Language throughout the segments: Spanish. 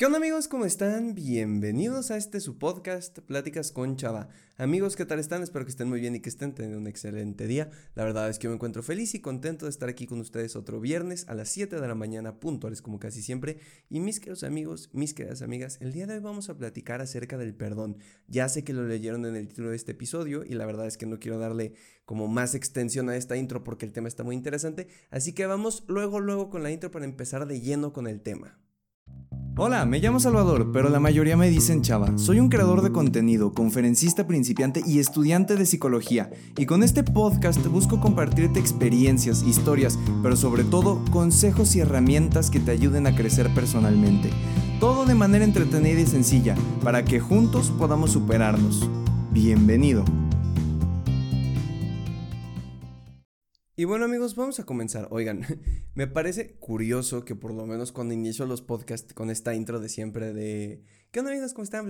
¿Qué onda amigos? ¿Cómo están? Bienvenidos a este su podcast, Pláticas con Chava. Amigos, ¿qué tal están? Espero que estén muy bien y que estén teniendo un excelente día. La verdad es que me encuentro feliz y contento de estar aquí con ustedes otro viernes a las 7 de la mañana, puntuales como casi siempre. Y mis queridos amigos, mis queridas amigas, el día de hoy vamos a platicar acerca del perdón. Ya sé que lo leyeron en el título de este episodio y la verdad es que no quiero darle como más extensión a esta intro porque el tema está muy interesante. Así que vamos luego, luego con la intro para empezar de lleno con el tema. Hola, me llamo Salvador, pero la mayoría me dicen Chava. Soy un creador de contenido, conferencista principiante y estudiante de psicología. Y con este podcast busco compartirte experiencias, historias, pero sobre todo consejos y herramientas que te ayuden a crecer personalmente. Todo de manera entretenida y sencilla, para que juntos podamos superarnos. Bienvenido. Y bueno amigos, vamos a comenzar. Oigan, me parece curioso que por lo menos cuando inicio los podcasts con esta intro de siempre de ¿Qué onda amigos? ¿Cómo están?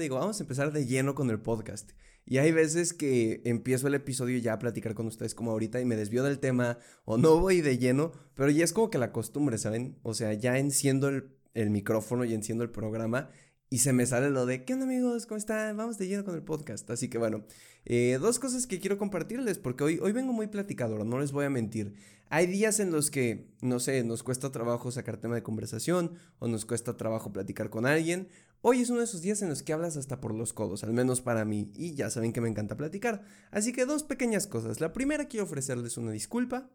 digo, vamos a empezar de lleno con el podcast. Y hay veces que empiezo el episodio ya a platicar con ustedes como ahorita y me desvío del tema o no voy de lleno, pero ya es como que la costumbre, ¿saben? O sea, ya enciendo el, el micrófono y enciendo el programa y se me sale lo de, ¿qué onda amigos? ¿Cómo están? Vamos de lleno con el podcast. Así que bueno, eh, dos cosas que quiero compartirles, porque hoy, hoy vengo muy platicador, no les voy a mentir. Hay días en los que, no sé, nos cuesta trabajo sacar tema de conversación o nos cuesta trabajo platicar con alguien. Hoy es uno de esos días en los que hablas hasta por los codos, al menos para mí, y ya saben que me encanta platicar. Así que dos pequeñas cosas. La primera, quiero ofrecerles una disculpa,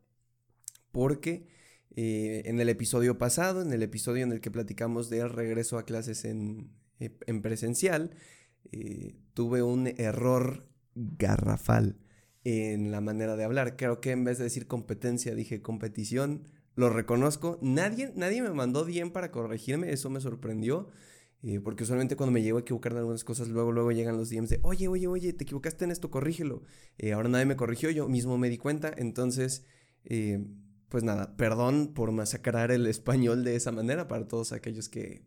porque... Eh, en el episodio pasado, en el episodio en el que platicamos del regreso a clases en, eh, en presencial, eh, tuve un error garrafal en la manera de hablar. Creo que en vez de decir competencia, dije competición. Lo reconozco. Nadie, nadie me mandó bien para corregirme. Eso me sorprendió. Eh, porque usualmente cuando me llego a equivocar en algunas cosas, luego, luego llegan los DMs de, oye, oye, oye, te equivocaste en esto, corrígelo. ahora nadie me corrigió, yo mismo me di cuenta. Entonces, pues nada, perdón por masacrar el español de esa manera para todos aquellos que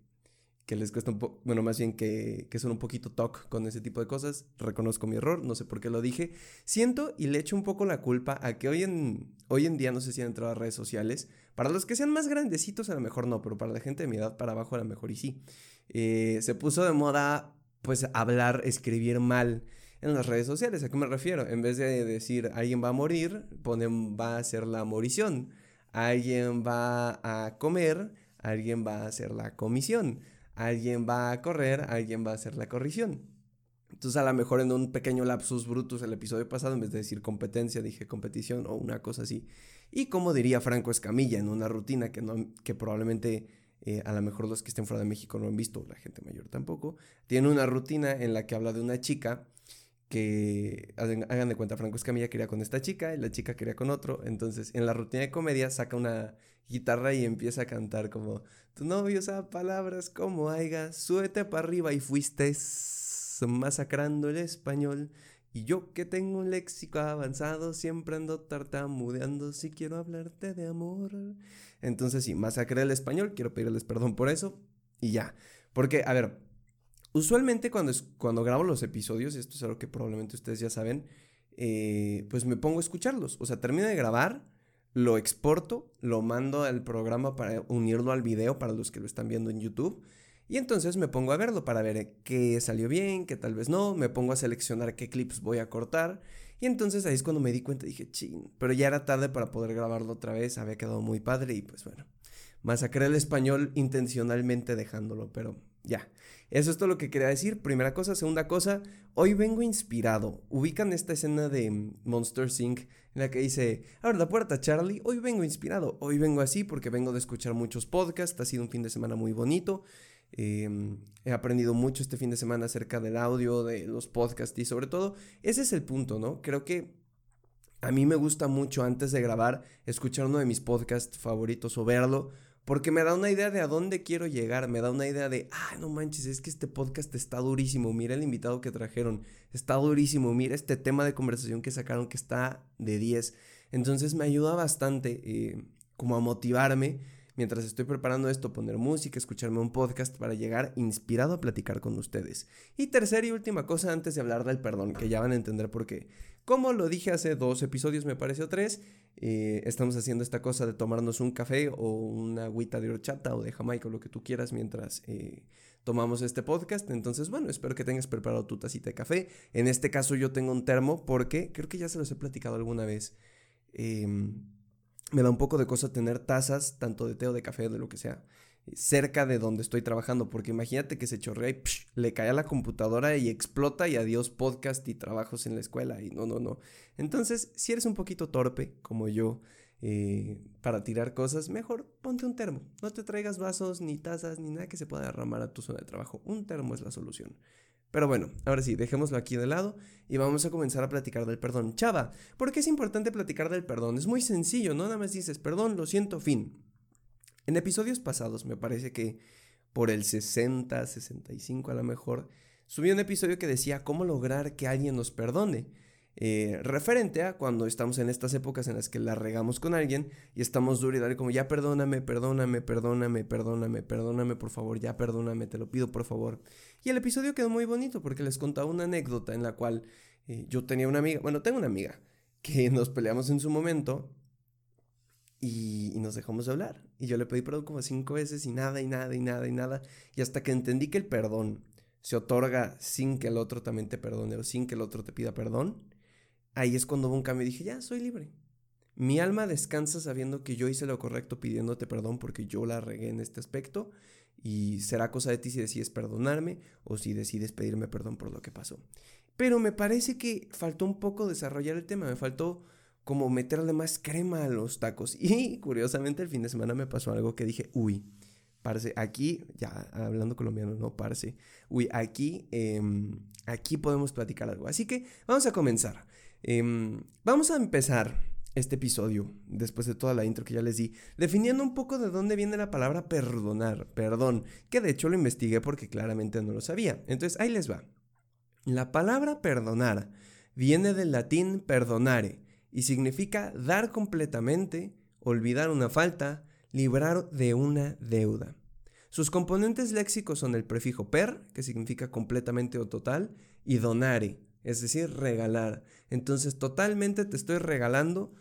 que les cuesta un poco, bueno, más bien que, que son un poquito talk con ese tipo de cosas. Reconozco mi error, no sé por qué lo dije. Siento y le echo un poco la culpa a que hoy en, hoy en día no sé si han entrado a redes sociales. Para los que sean más grandecitos a lo mejor no, pero para la gente de mi edad para abajo a lo mejor sí. Eh, se puso de moda pues hablar, escribir mal en las redes sociales. ¿A qué me refiero? En vez de decir alguien va a morir, ponen va a hacer la morición. Alguien va a comer, alguien va a hacer la comisión alguien va a correr, alguien va a hacer la corrección. Entonces a lo mejor en un pequeño lapsus brutus el episodio pasado, en vez de decir competencia, dije competición o una cosa así. Y como diría Franco Escamilla en una rutina que, no, que probablemente eh, a lo mejor los que estén fuera de México no han visto, la gente mayor tampoco, tiene una rutina en la que habla de una chica que hagan de cuenta, Franco Escamilla quería con esta chica y la chica quería con otro. Entonces, en la rutina de comedia saca una guitarra y empieza a cantar como tu novio usa palabras como aiga, súbete para arriba y fuiste masacrando el español. Y yo que tengo un léxico avanzado, siempre ando tartamudeando si quiero hablarte de amor. Entonces sí, masacré el español, quiero pedirles perdón por eso y ya. Porque, a ver, usualmente cuando, cuando grabo los episodios, y esto es algo que probablemente ustedes ya saben, eh, pues me pongo a escucharlos. O sea, termino de grabar lo exporto, lo mando al programa para unirlo al video para los que lo están viendo en YouTube. Y entonces me pongo a verlo para ver qué salió bien, qué tal vez no. Me pongo a seleccionar qué clips voy a cortar. Y entonces ahí es cuando me di cuenta, dije, ching, pero ya era tarde para poder grabarlo otra vez, había quedado muy padre y pues bueno, masacré el español intencionalmente dejándolo, pero ya. Eso es todo lo que quería decir. Primera cosa. Segunda cosa, hoy vengo inspirado. Ubican esta escena de Monster Inc. en la que dice, abre la puerta Charlie. Hoy vengo inspirado. Hoy vengo así porque vengo de escuchar muchos podcasts. Ha sido un fin de semana muy bonito. Em, he aprendido mucho este fin de semana acerca del audio, de los podcasts y sobre todo, ese es el punto, ¿no? Creo que a mí me gusta mucho antes de grabar escuchar uno de mis podcasts favoritos o verlo porque me da una idea de a dónde quiero llegar, me da una idea de, ah, no manches, es que este podcast está durísimo, mira el invitado que trajeron, está durísimo, mira este tema de conversación que sacaron que está de 10. Entonces me ayuda bastante eh, como a motivarme. Mientras estoy preparando esto, poner música, escucharme un podcast para llegar inspirado a platicar con ustedes. Y tercera y última cosa antes de hablar del perdón, que ya van a entender por qué. Como lo dije hace dos episodios, me parece, o tres, eh, estamos haciendo esta cosa de tomarnos un café o una agüita de horchata o de jamaica o lo que tú quieras mientras eh, tomamos este podcast. Entonces, bueno, espero que tengas preparado tu tacita de café. En este caso yo tengo un termo porque creo que ya se los he platicado alguna vez. Em, me da un poco de cosa tener tazas, tanto de té o de café o de lo que sea cerca de donde estoy trabajando, porque imagínate que se chorrea y le cae a la computadora y explota y adiós podcast y trabajos en la escuela y no, no, no. Entonces, si eres un poquito torpe como yo eh, para tirar cosas, mejor ponte un termo. No te traigas vasos ni tazas ni nada que se pueda derramar a tu zona de trabajo. Un termo es la solución. Pero bueno, ahora sí, dejémoslo aquí de lado y vamos a comenzar a platicar del perdón. Chava, ¿por qué es importante platicar del perdón? Es muy sencillo, ¿no? Nada más dices, perdón, lo siento, fin. En episodios pasados, me parece que por el 60, 65 a lo mejor, subí un episodio que decía cómo lograr que alguien nos perdone. Eh, referente a cuando estamos en estas épocas en las que la regamos con alguien y estamos duro y dale como ya perdóname, perdóname, perdóname, perdóname, perdóname, por favor, ya perdóname, te lo pido por favor. Y el episodio quedó muy bonito porque les contaba una anécdota en la cual eh, yo tenía una amiga, bueno, tengo una amiga que nos peleamos en su momento y, nos dejamos de hablar. Y yo le pedí perdón como cinco veces y nada, y nada, y nada, y nada. Y hasta que entendí que el perdón se otorga sin que el otro también te perdone o sin que el otro te pida perdón, ahí es cuando hubo un cambio y dije, ya, soy libre. Mi alma descansa sabiendo que yo hice lo correcto pidiéndote perdón porque yo la regué en este aspecto y será cosa de ti si decides perdonarme o si decides pedirme perdón por lo que pasó. Pero me parece que faltó un poco desarrollar el tema, me faltó como meterle más crema a los tacos. Y curiosamente el fin de semana me pasó algo que dije, uy, parce, aquí, ya hablando colombiano, no, parce, uy, aquí, em, aquí podemos platicar algo. Así que vamos a comenzar. Em, vamos a empezar este episodio, después de toda la intro que ya les di, definiendo un poco de dónde viene la palabra perdonar, perdón, que de hecho lo investigué porque claramente no lo sabía. Entonces, ahí les va. La palabra perdonar viene del latín perdonare, y significa dar completamente, olvidar una falta, librar de una deuda. Sus componentes léxicos son el prefijo per, que significa completamente o total, y donare, es decir, regalar. Entonces, totalmente te estoy regalando.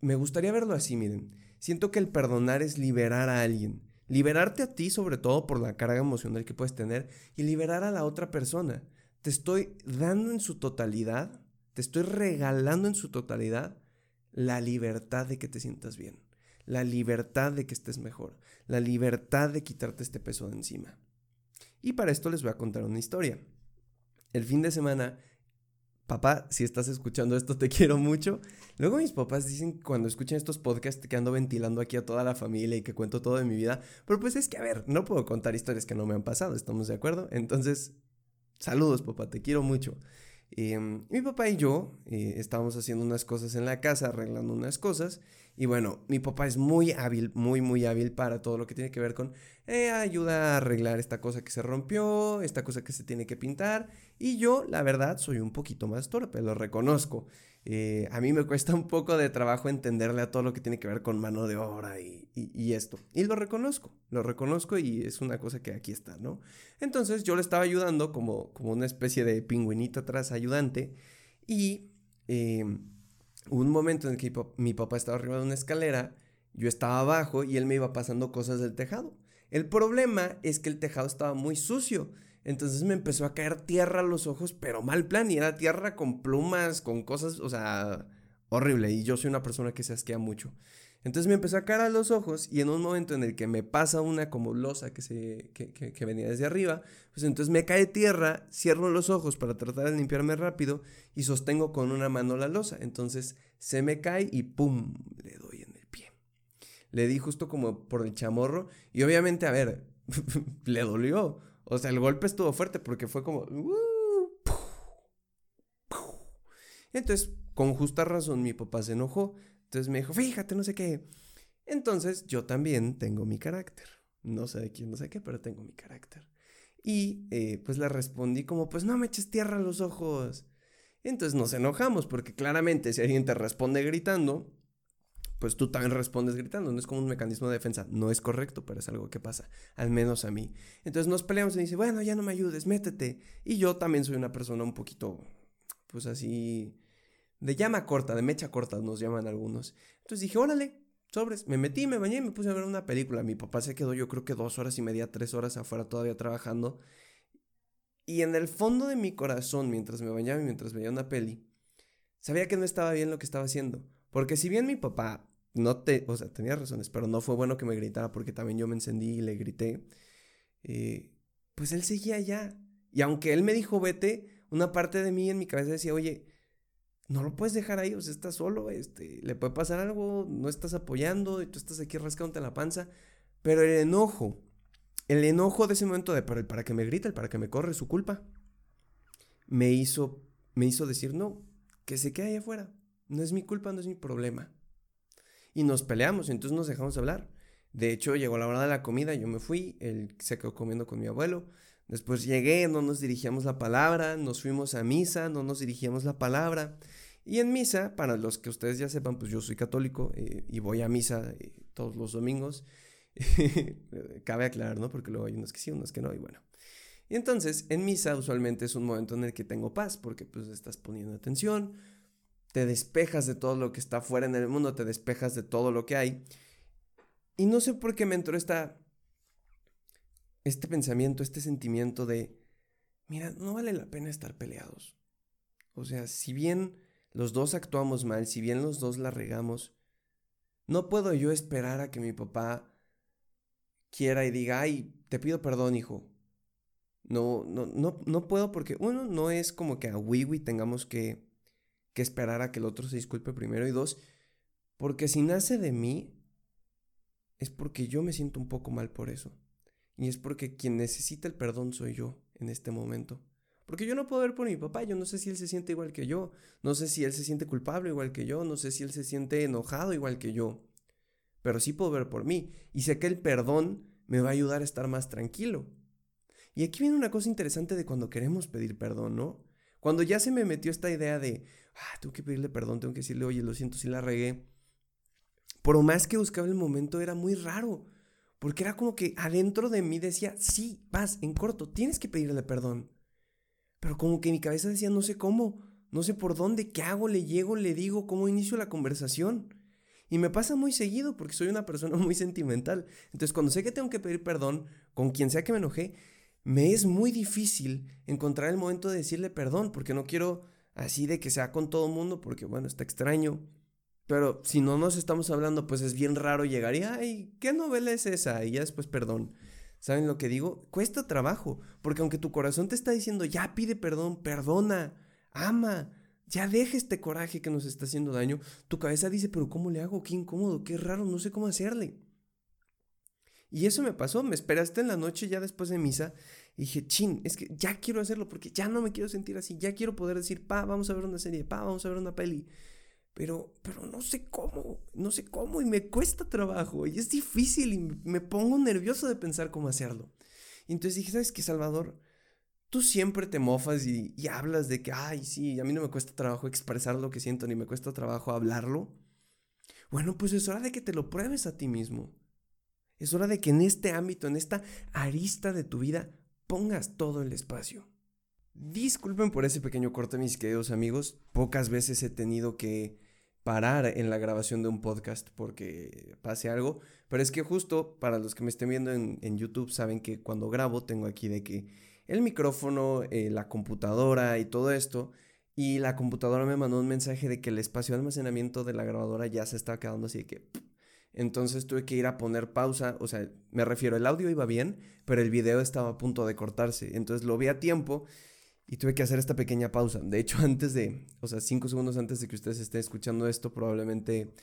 Me gustaría verlo así, miren. Siento que el perdonar es liberar a alguien. Liberarte a ti, sobre todo por la carga emocional que puedes tener, y liberar a la otra persona. Te estoy dando en su totalidad te estoy regalando en su totalidad la libertad de que te sientas bien, la libertad de que estés mejor, la libertad de quitarte este peso de encima. Y para esto les voy a contar una historia. El fin de semana, papá, si estás escuchando esto, te quiero mucho. Luego mis papás dicen cuando escuchan estos podcasts que ando ventilando aquí a toda la familia y que cuento todo de mi vida, pero pues es que, a ver, no puedo contar historias que no me han pasado, ¿estamos de acuerdo? Entonces, saludos, papá, te quiero mucho. Em, mi papá y yo eh, estábamos haciendo unas cosas en la casa, arreglando unas cosas. Y bueno, mi papá es muy hábil, muy, muy hábil para todo lo que tiene que ver con eh, ayuda a arreglar esta cosa que se rompió, esta cosa que se tiene que pintar. Y yo, la verdad, soy un poquito más torpe, lo reconozco. Eh, a mí me cuesta un poco de trabajo entenderle a todo lo que tiene que ver con mano de obra y, esto. Y lo reconozco, lo reconozco y es una cosa que aquí está, ¿no? Entonces yo le estaba ayudando como, como una especie de pingüinito atrás ayudante y em, un momento en que mi papá estaba arriba de una escalera, yo estaba abajo y él me iba pasando cosas del tejado. El problema es que el tejado estaba muy sucio. Entonces me empezó a caer tierra a los ojos, pero mal plan, y era tierra con plumas, con cosas, o sea, horrible. Y yo soy una persona que se asquea mucho. Entonces me empezó a caer los ojos y en un momento en el que me pasa una como losa que, se, que, que, venía desde arriba, pues entonces me cae tierra, cierro los ojos para tratar de limpiarme rápido y sostengo con una mano la losa. Entonces se me cae y ¡pum! le doy en el pie. Le di justo como por el chamorro y obviamente, a ver, le dolió. O sea, el golpe estuvo fuerte porque fue como... Uh, Entonces, con justa razón, mi papá se enojó. Entonces me dijo, fíjate, no sé qué. Entonces, yo también tengo mi carácter. No sé de quién, no sé qué, pero tengo mi carácter. Y eh, pues le respondí como, pues no me eches tierra a los ojos. Entonces nos enojamos porque claramente si alguien te responde gritando, pues tú también respondes gritando, no es como un mecanismo de defensa, no es correcto, pero es algo que pasa, al menos a mí. Entonces nos peleamos y dice, bueno, ya no me ayudes, métete. Y yo también soy una persona un poquito, pues así, de llama corta, de mecha corta, nos llaman algunos. Entonces dije, órale, sobres, me metí, me bañé y me puse a ver una película. Mi papá se quedó yo creo que dos horas y media, tres horas afuera todavía trabajando. Y en el fondo de mi corazón, mientras me bañaba y mientras veía una peli, sabía que no estaba bien lo que estaba haciendo. Porque si bien mi papá no te, o sea, tenía razones, pero no fue bueno que me gritara porque también yo me encendí y le grité, eh, pues él seguía allá. Y aunque él me dijo vete, una parte de mí en mi cabeza decía, oye, no lo puedes dejar ahí, o sea, estás solo, este, le puede pasar algo, no estás apoyando y tú estás aquí rascándote la panza. Pero el enojo, el enojo de ese momento de para, para que me grita, el para que me corre su culpa, me hizo, me hizo decir, no, que se quede ahí afuera, no es mi culpa, no es mi problema y nos peleamos, entonces nos dejamos hablar. De hecho, llegó la hora de la comida, yo me fui, él se quedó comiendo con mi abuelo. Después llegué, no nos dirigíamos la palabra, nos fuimos a misa, no nos dirigíamos la palabra. Y en misa, para los que ustedes ya sepan, pues yo soy católico eh, y voy a misa eh, todos los domingos. Cabe aclarar, ¿no? Porque luego hay unos que sí, unos que no, y bueno. Y entonces, en misa usualmente es un momento en el que tengo paz, porque pues estás poniendo atención, te despejas de todo lo que está fuera en el mundo, te despejas de todo lo que hay. Y no sé por qué me entró esta, este pensamiento, este sentimiento de, mira, no vale la pena estar peleados. O sea, si bien los dos actuamos mal, si bien los dos la regamos, no puedo yo esperar a que mi papá quiera y diga, ay, te pido perdón, hijo. No, no, no, no puedo porque, uno, no es como que a Wiwi tengamos que que esperar a que el otro se disculpe primero. Y dos, porque si nace de mí, es porque yo me siento un poco mal por eso. Y es porque quien necesita el perdón soy yo en este momento. Porque yo no puedo ver por mi papá, yo no sé si él se siente igual que yo, no sé si él se siente culpable igual que yo, no sé si él se siente enojado igual que yo, pero sí puedo ver por mí y sé que el perdón me va a ayudar a estar más tranquilo. Y aquí viene una cosa interesante de cuando queremos pedir perdón, ¿no? Cuando ya se me metió esta idea de, ah, tengo que pedirle perdón, tengo que decirle, oye, lo siento si la regué. Por más que buscaba el momento, era muy raro. Porque era como que adentro de mí decía, sí, vas, en corto, tienes que pedirle perdón. Pero como que mi cabeza decía, no sé cómo, no sé por dónde, qué hago, le llego, le digo, cómo inicio la conversación. Y me pasa muy seguido porque soy una persona muy sentimental. Entonces, cuando sé que tengo que pedir perdón con quien sea que me enojé, me es muy difícil encontrar el momento de decirle perdón, porque no quiero así de que sea con todo el mundo, porque bueno, está extraño. Pero si no nos estamos hablando, pues es bien raro llegar y, ay, ¿qué novela es esa? Y ya después, perdón. ¿Saben lo que digo? Cuesta trabajo, porque aunque tu corazón te está diciendo, ya pide perdón, perdona, ama, ya deja este coraje que nos está haciendo daño, tu cabeza dice, pero ¿cómo le hago? Qué incómodo, qué raro, no sé cómo hacerle. Y eso me pasó, me esperaste en la noche ya después de misa y dije, chin, es que ya quiero hacerlo porque ya no me quiero sentir así, ya quiero poder decir, pa, vamos a ver una serie, pa, vamos a ver una peli. Pero, pero no sé cómo, no sé cómo y me cuesta trabajo y es difícil y me pongo nervioso de pensar cómo hacerlo. Y entonces dije, ¿sabes qué, Salvador? Tú siempre te mofas y, y hablas de que, ay, sí, a mí no me cuesta trabajo expresar lo que siento ni me cuesta trabajo hablarlo. Bueno, pues es hora de que te lo pruebes a ti mismo. Es hora de que en este ámbito, en esta arista de tu vida, pongas todo el espacio. Disculpen por ese pequeño corte, mis queridos amigos. Pocas veces he tenido que parar en la grabación de un podcast porque pase algo. Pero es que justo para los que me estén viendo en, YouTube saben que cuando grabo tengo aquí de que el micrófono, eh, la computadora y todo esto. Y la computadora me mandó un mensaje de que el espacio de almacenamiento de la grabadora ya se está quedando así que entonces tuve que ir a poner pausa, o sea, me refiero, el audio iba bien, pero el video estaba a punto de cortarse. Entonces lo vi a tiempo y tuve que hacer esta pequeña pausa. De hecho, antes de, o sea, cinco segundos antes de que ustedes estén escuchando esto, probablemente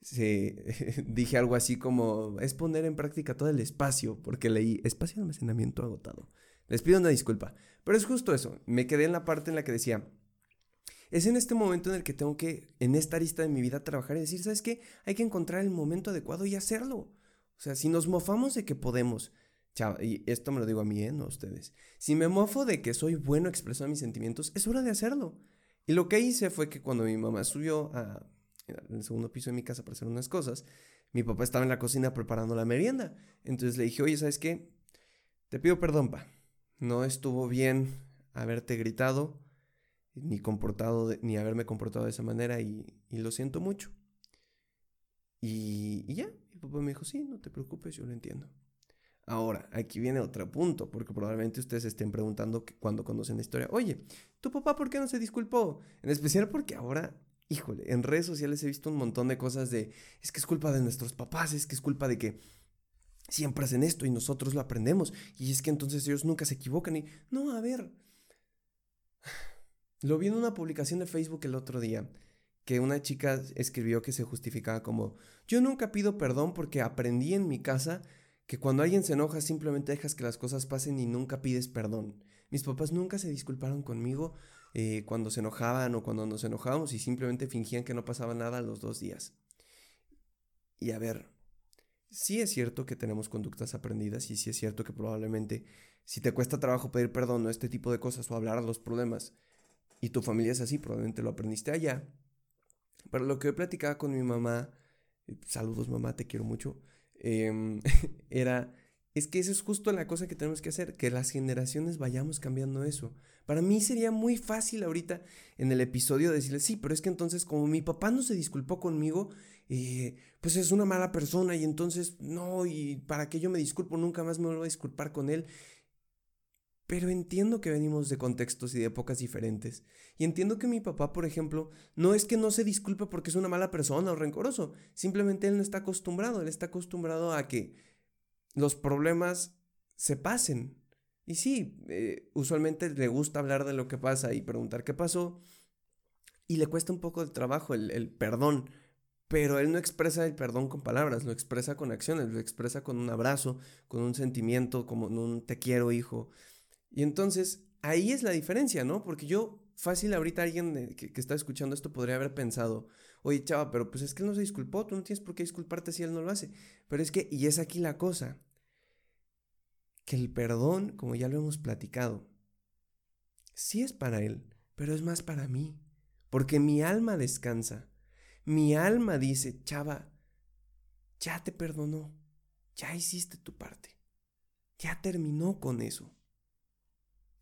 se, dije algo así como, es poner en práctica todo el espacio, porque leí espacio de almacenamiento agotado. Les pido una disculpa, pero es justo eso. Me quedé en la parte en la que decía, es en este momento en el que tengo que, en esta arista de mi vida, trabajar y decir, ¿sabes qué? Hay que encontrar el momento adecuado y hacerlo. O sea, si nos mofamos de que podemos, y esto me lo digo a mí, ¿eh? no a ustedes. Si me mofo de que soy bueno expresando mis sentimientos, es hora de hacerlo. Y lo que hice fue que cuando mi mamá subió a, en el segundo piso de mi casa para hacer unas cosas. Mi papá estaba en la cocina preparando la merienda. Entonces le dije, oye, ¿sabes qué? Te pido perdón, pa. No estuvo bien haberte gritado, ni comportado, ni haberme comportado de esa manera y, lo siento mucho. Y, y ya, mi papá me dijo, sí, no te preocupes, yo lo entiendo. Ahora, aquí viene otro punto, porque probablemente ustedes estén preguntando cuando conocen la historia, oye, ¿tu papá por qué no se disculpó? En especial porque ahora, híjole, en redes sociales he visto un montón de cosas de, es que es culpa de nuestros papás, es que es culpa de que siempre hacen esto y nosotros lo aprendemos, y es que entonces ellos nunca se equivocan y, no, a ver, lo vi en una publicación de Facebook el otro día, que una chica escribió que se justificaba como, yo nunca pido perdón porque aprendí en mi casa que cuando alguien se enoja simplemente dejas que las cosas pasen y nunca pides perdón. Mis papás nunca se disculparon conmigo eh, cuando se enojaban o cuando nos enojábamos y simplemente fingían que no pasaba nada los dos días. Y a ver, sí es cierto que tenemos conductas aprendidas y sí es cierto que probablemente si te cuesta trabajo pedir perdón o este tipo de cosas o hablar de los problemas y tu familia es así, probablemente lo aprendiste allá. Pero lo que he platicado con mi mamá, saludos mamá, te quiero mucho, Em, era, es que eso es justo la cosa que tenemos que hacer, que las generaciones vayamos cambiando eso. Para mí sería muy fácil ahorita en el episodio decirles, sí, pero es que entonces como mi papá no se disculpó conmigo, eh, pues es una mala persona y entonces no, y para que yo me disculpo, nunca más me vuelvo a disculpar con él. Pero entiendo que venimos de contextos y de épocas diferentes. Y entiendo que mi papá, por ejemplo, no es que no se disculpe porque es una mala persona o rencoroso. Simplemente él no está acostumbrado. Él está acostumbrado a que los problemas se pasen. Y sí, eh, usualmente le gusta hablar de lo que pasa y preguntar qué pasó. Y le cuesta un poco de trabajo el, el perdón. Pero él no expresa el perdón con palabras, lo expresa con acciones, lo expresa con un abrazo, con un sentimiento, como un te quiero, hijo. Y entonces ahí es la diferencia, ¿no? Porque yo, fácil, ahorita alguien que, está escuchando esto podría haber pensado, oye, chava, pero pues es que él no se disculpó, tú no tienes por qué disculparte si él no lo hace. Pero es que, y es aquí la cosa, que el perdón, como ya lo hemos platicado, sí es para él, pero es más para mí, porque mi alma descansa. Mi alma dice, chava, ya te perdonó, ya hiciste tu parte, ya terminó con eso.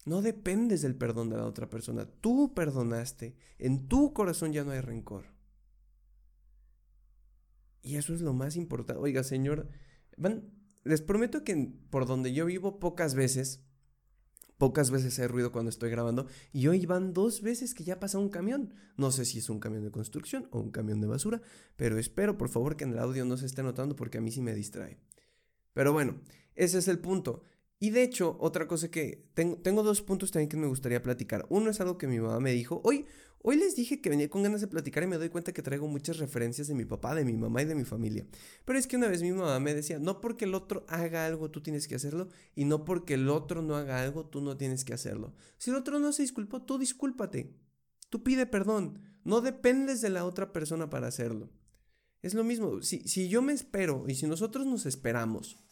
No dependes del perdón de la otra persona. Tú perdonaste. En tu corazón ya no hay rencor. Y eso es lo más importante. Oiga, señor, van, les prometo que por donde yo vivo pocas veces, pocas veces hay ruido cuando estoy grabando. Y hoy van dos veces que ya pasa un camión. No sé si es un camión de construcción o un camión de basura, pero espero por favor que en el audio no se esté notando porque a mí sí me distrae. Pero bueno, ese es el punto. Y de hecho, otra cosa que tengo, tengo dos puntos también que me gustaría platicar. Uno es algo que mi mamá me dijo. Hoy, hoy les dije que venía con ganas de platicar y me doy cuenta que traigo muchas referencias de mi papá, de mi mamá y de mi familia. Pero es que una vez mi mamá me decía, no porque el otro haga algo tú tienes que hacerlo y no porque el otro no haga algo tú no tienes que hacerlo. Si el otro no se disculpó, tú discúlpate. Tú pide perdón. No dependes de la otra persona para hacerlo. Es lo mismo. Si, si yo me espero y si nosotros nos esperamos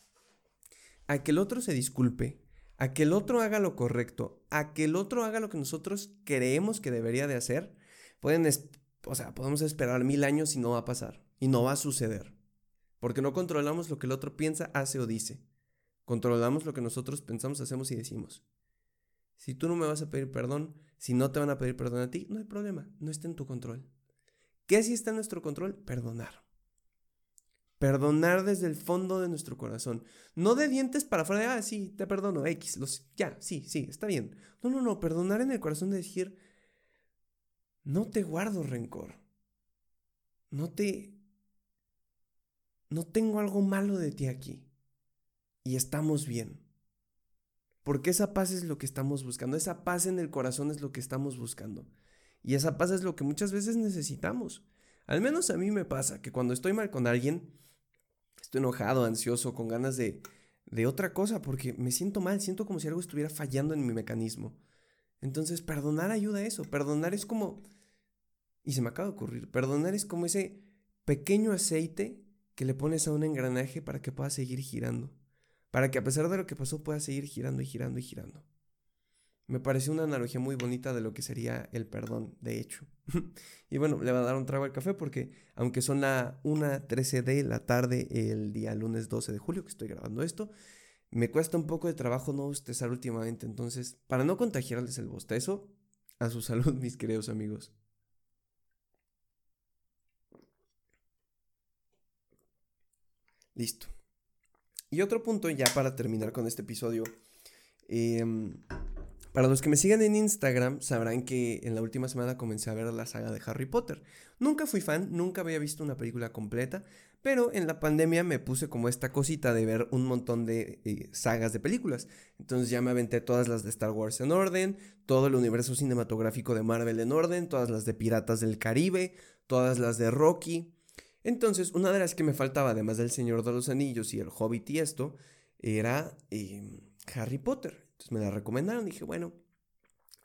a que el otro se disculpe, a que el otro haga lo correcto, a que el otro haga lo que nosotros creemos que debería de hacer, pueden, o sea, podemos esperar mil años y no va a pasar, y no va a suceder, porque no controlamos lo que el otro piensa, hace o dice, controlamos lo que nosotros pensamos, hacemos y decimos. Si tú no me vas a pedir perdón, si no te van a pedir perdón a ti, no hay problema, no está en tu control. ¿Qué sí está en nuestro control? Perdonar. Perdonar desde el fondo de nuestro corazón. No de dientes para afuera de, ah, sí, te perdono, X, los, ya, sí, sí, está bien. No, no, no, perdonar en el corazón de decir, no te guardo rencor. No te... No tengo algo malo de ti aquí. Y estamos bien. Porque esa paz es lo que estamos buscando. Esa paz en el corazón es lo que estamos buscando. Y esa paz es lo que muchas veces necesitamos. Al menos a mí me pasa que cuando estoy mal con alguien, estoy enojado, ansioso, con ganas de, de otra cosa, porque me siento mal, siento como si algo estuviera fallando en mi mecanismo. Entonces, perdonar ayuda a eso. Perdonar es como, y se me acaba de ocurrir, perdonar es como ese pequeño aceite que le pones a un engranaje para que pueda seguir girando. Para que a pesar de lo que pasó pueda seguir girando y girando y girando. Me pareció una analogía muy bonita de lo que sería el perdón, de hecho. y bueno, le va a dar un trago al café porque aunque son la 1.13 de la tarde el día lunes 12 de julio que estoy grabando esto, me cuesta un poco de trabajo no bostezar últimamente. Entonces, para no contagiarles el bostezo, a su salud, mis queridos amigos. Listo. Y otro punto ya para terminar con este episodio. Eh, para los que me sigan en Instagram sabrán que en la última semana comencé a ver la saga de Harry Potter. Nunca fui fan, nunca había visto una película completa, pero en la pandemia me puse como esta cosita de ver un montón de eh, sagas de películas. Entonces ya me aventé todas las de Star Wars en orden, todo el universo cinematográfico de Marvel en orden, todas las de Piratas del Caribe, todas las de Rocky. Entonces, una de las que me faltaba, además del Señor de los Anillos y el Hobbit y esto, era em, Harry Potter. Entonces me la recomendaron. Dije, bueno,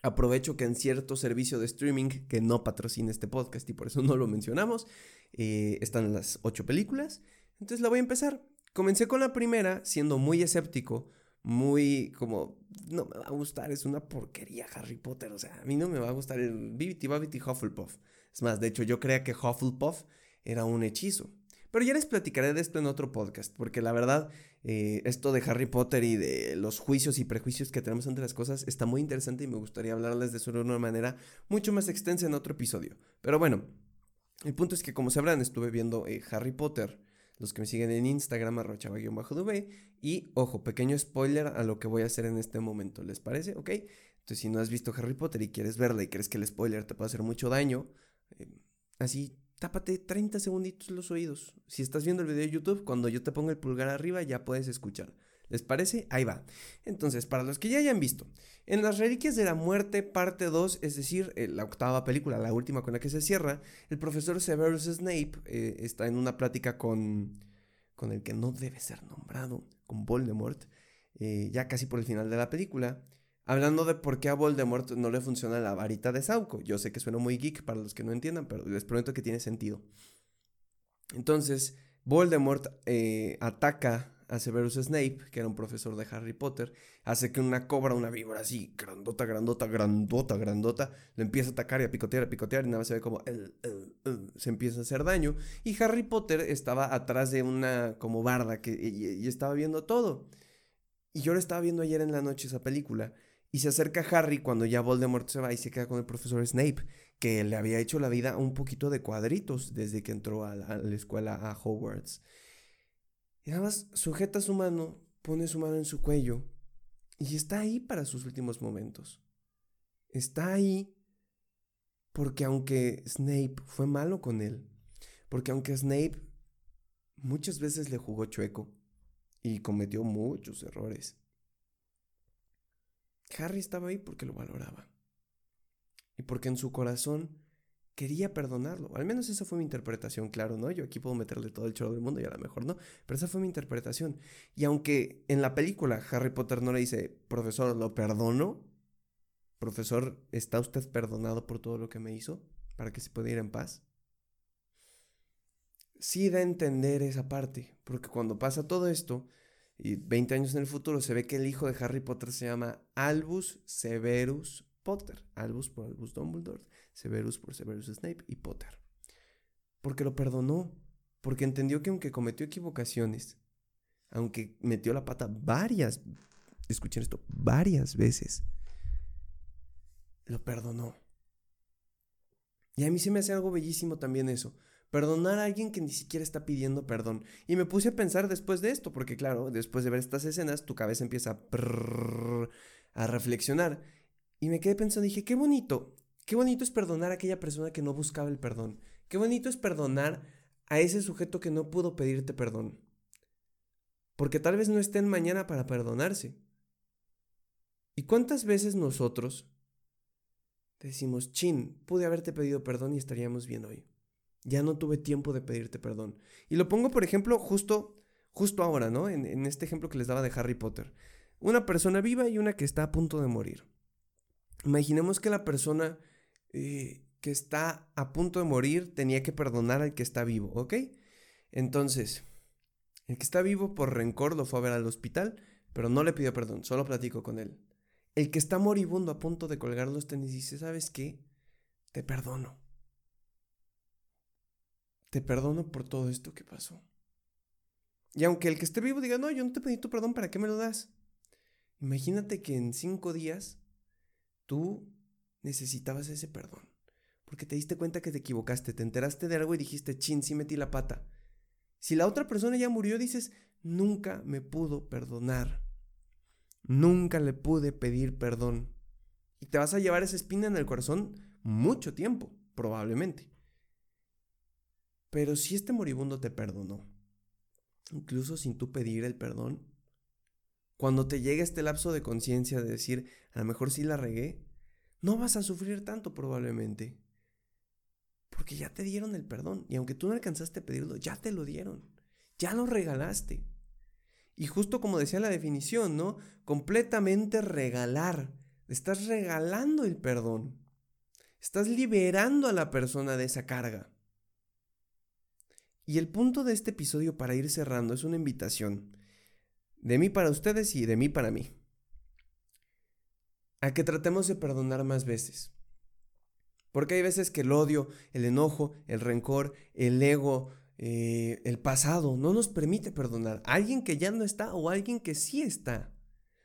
aprovecho que en cierto servicio de streaming que no patrocina este podcast y por eso no lo mencionamos, eh, están las ocho películas. Entonces la voy a empezar. Comencé con la primera siendo muy escéptico, muy como, no me va a gustar, es una porquería Harry Potter, o sea, a mí no me va a gustar el Bibbidi Babbidi Hufflepuff. Es más, de hecho yo creía que Hufflepuff era un hechizo. Pero ya les platicaré de esto en otro podcast, porque la verdad, eh, esto de Harry Potter y de los juicios y prejuicios que tenemos entre las cosas está muy interesante y me gustaría hablarles de eso de una manera mucho más extensa en otro episodio. Pero bueno, el punto es que como sabrán, estuve viendo eh, Harry Potter, los que me siguen en Instagram, dv y ojo, pequeño spoiler a lo que voy a hacer en este momento, ¿les parece? ¿Ok? Entonces, si no has visto Harry Potter y quieres verla y crees que el spoiler te puede hacer mucho daño, eh, así tápate 30 segunditos los oídos. Si estás viendo el video de YouTube, cuando yo te ponga el pulgar arriba ya puedes escuchar. ¿Les parece? Ahí va. Entonces, para los que ya hayan visto, en Las Reliquias de la Muerte, parte 2, es decir, eh, la octava película, la última con la que se cierra, el profesor Severus Snape eh, está en una plática con, con el que no debe ser nombrado, con Voldemort, eh, ya casi por el final de la película. Hablando de por qué a Voldemort no le funciona la varita de Sauco. Yo sé que suena muy geek para los que no entiendan, pero les prometo que tiene sentido. Entonces, Voldemort eh, ataca a Severus Snape, que era un profesor de Harry Potter, hace que una cobra, una víbora así, grandota, grandota, grandota, grandota, le empieza a atacar y a picotear, a picotear, y nada más se ve como se empieza a hacer daño. Y Harry Potter estaba atrás de una como barda que, y estaba viendo todo. Y yo lo estaba viendo ayer en la noche esa película. Y se acerca Harry cuando ya Voldemort se va y se queda con el profesor Snape, que le había hecho la vida un poquito de cuadritos desde que entró a la, escuela a Hogwarts. Y nada más sujeta su mano, pone su mano en su cuello y está ahí para sus últimos momentos. Está ahí porque aunque Snape fue malo con él, porque aunque Snape muchas veces le jugó chueco y cometió muchos errores, Harry estaba ahí porque lo valoraba. Y porque en su corazón quería perdonarlo. Al menos esa fue mi interpretación, claro, ¿no? Yo aquí puedo meterle todo el chorro del mundo y a lo mejor no, pero esa fue mi interpretación. Y aunque en la película Harry Potter no le dice, profesor, lo perdono, profesor, ¿está usted perdonado por todo lo que me hizo para que se pueda ir en paz? Sí da a entender esa parte, porque cuando pasa todo esto, y 20 años en el futuro se ve que el hijo de Harry Potter se llama Albus Severus Potter. Albus por Albus Dumbledore, Severus por Severus Snape y Potter. Porque lo perdonó, porque entendió que aunque cometió equivocaciones, aunque metió la pata varias, escuchen esto, varias veces, lo perdonó. Y a mí se me hace algo bellísimo también eso, Perdonar a alguien que ni siquiera está pidiendo perdón. Y me puse a pensar después de esto, porque claro, después de ver estas escenas, tu cabeza empieza a, reflexionar. Y me quedé pensando, dije, qué bonito, qué bonito es perdonar a aquella persona que no buscaba el perdón. Qué bonito es perdonar a ese sujeto que no pudo pedirte perdón. Porque tal vez no estén mañana para perdonarse. ¿Y cuántas veces nosotros decimos, chin, pude haberte pedido perdón y estaríamos bien hoy? Ya no tuve tiempo de pedirte perdón. Y lo pongo, por ejemplo, justo, justo ahora, ¿no? En, este ejemplo que les daba de Harry Potter. Una persona viva y una que está a punto de morir. Imaginemos que la persona eh, que está a punto de morir tenía que perdonar al que está vivo, ¿ok? Entonces, el que está vivo por rencor lo fue a ver al hospital, pero no le pidió perdón, solo platicó con él. El que está moribundo a punto de colgar los tenis dice, ¿sabes qué? Te perdono. Te perdono por todo esto que pasó. Y aunque el que esté vivo diga, no, yo no te pedí tu perdón, ¿para qué me lo das? Imagínate que en cinco días tú necesitabas ese perdón. Porque te diste cuenta que te equivocaste, te enteraste de algo y dijiste, chin, sí metí la pata. Si la otra persona ya murió, dices, nunca me pudo perdonar. Nunca le pude pedir perdón. Y te vas a llevar esa espina en el corazón mucho tiempo, probablemente. Pero si este moribundo te perdonó, incluso sin tú pedir el perdón, cuando te llegue este lapso de conciencia de decir, a lo mejor sí la regué, no vas a sufrir tanto probablemente. Porque ya te dieron el perdón. Y aunque tú no alcanzaste a pedirlo, ya te lo dieron. Ya lo regalaste. Y justo como decía la definición, ¿no? Completamente regalar. Estás regalando el perdón. Estás liberando a la persona de esa carga. Y el punto de este episodio para ir cerrando es una invitación. De mí para ustedes y de mí para mí. A que tratemos de perdonar más veces. Porque hay veces que el odio, el enojo, el rencor, el ego, eh, el pasado no nos permite perdonar. Alguien que ya no está o alguien que sí está.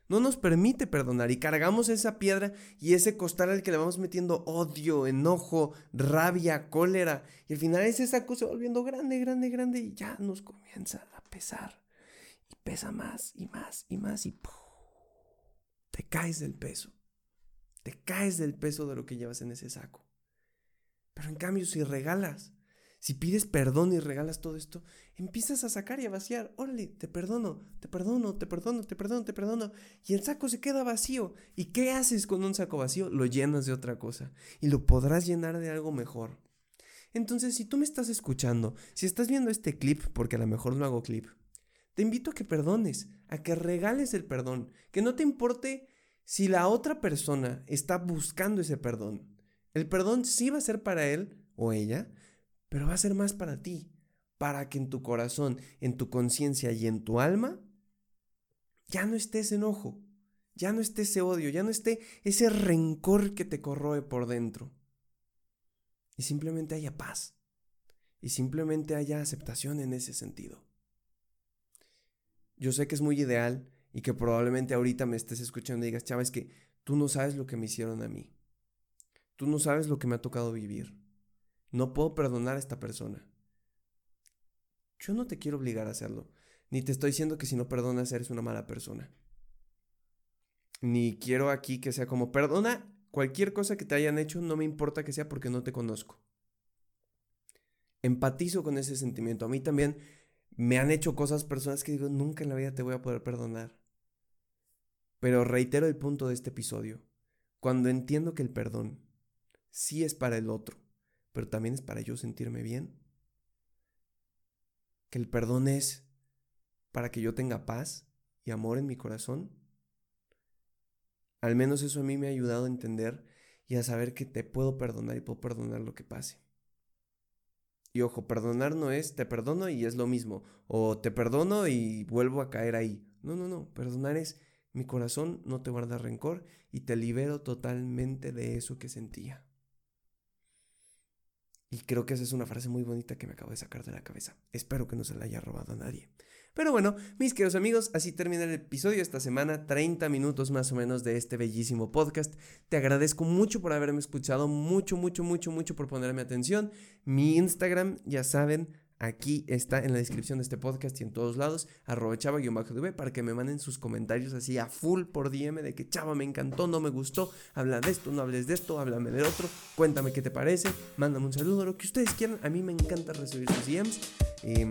No nos permite perdonar y cargamos esa piedra y ese costal al que le vamos metiendo odio, enojo, rabia, cólera. Y al final ese saco se va volviendo grande, grande, grande y ya nos comienza a pesar. Y pesa más y más y más y te caes del peso. Te caes del peso de lo que llevas en ese saco. Pero en cambio si regalas, si pides perdón y regalas todo esto, empiezas a sacar y a vaciar. Órale, te perdono, te perdono, te perdono, te perdono, te perdono. Y el saco se queda vacío. ¿Y qué haces con un saco vacío? Lo llenas de otra cosa. Y lo podrás llenar de algo mejor. Entonces, si tú me estás escuchando, si estás viendo este clip, porque a lo mejor no hago clip, te invito a que perdones, a que regales el perdón, que no te importe si la otra persona está buscando ese perdón. El perdón sí va a ser para él o ella, pero va a ser más para ti, para que en tu corazón, en tu conciencia y en tu alma ya no esté ese enojo, ya no esté ese odio, ya no esté ese rencor que te corroe por dentro. Y simplemente haya paz. Y simplemente haya aceptación en ese sentido. Yo sé que es muy ideal y que probablemente ahorita me estés escuchando y digas, chava, es que tú no sabes lo que me hicieron a mí. Tú no sabes lo que me ha tocado vivir. No puedo perdonar a esta persona. Yo no te quiero obligar a hacerlo. Ni te estoy diciendo que si no perdonas eres una mala persona. Ni quiero aquí que sea como perdona cualquier cosa que te hayan hecho, no me importa que sea porque no te conozco. Empatizo con ese sentimiento. A mí también me han hecho cosas personas que digo, nunca en la vida te voy a poder perdonar. Pero reitero el punto de este episodio. Cuando entiendo que el perdón sí es para el otro pero también es para yo sentirme bien. Que el perdón es para que yo tenga paz y amor en mi corazón. Al menos eso a mí me ha ayudado a entender y a saber que te puedo perdonar y puedo perdonar lo que pase. Y ojo, perdonar no es te perdono y es lo mismo, o te perdono y vuelvo a caer ahí. No, no, no, perdonar es mi corazón no te guarda rencor y te libero totalmente de eso que sentía. Y creo que esa es una frase muy bonita que me acabo de sacar de la cabeza. Espero que no se la haya robado a nadie. Pero bueno, mis queridos amigos, así termina el episodio esta semana, 30 minutos más o menos de este bellísimo podcast. Te agradezco mucho por haberme escuchado, mucho, mucho, mucho, mucho por ponerme atención. Mi Instagram, ya saben, Aquí está en la descripción de este podcast y en todos lados, arroba chava-dv para que me manden sus comentarios así a full por DM de que chava me encantó, no me gustó, habla de esto, no hables de esto, háblame del otro, cuéntame qué te parece, mándame un saludo, lo que ustedes quieran, a mí me encanta recibir sus DMs. Em,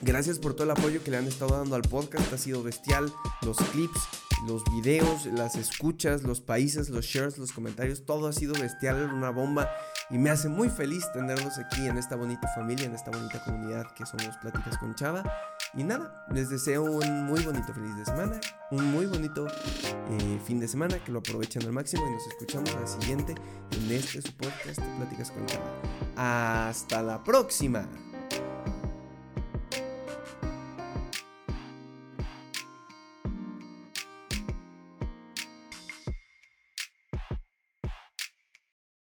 gracias por todo el apoyo que le han estado dando al podcast, ha sido bestial, los clips, los videos, las escuchas, los países, los shares, los comentarios, todo ha sido bestial, una bomba y me hace muy feliz tenerlos aquí en esta bonita familia, en esta bonita comunidad que somos Pláticas con Chava. Y nada, les deseo un muy bonito feliz de semana, un muy bonito eh, fin de semana, que lo aprovechen al máximo y nos escuchamos la siguiente en este su podcast Pláticas con Chava. Hasta la próxima.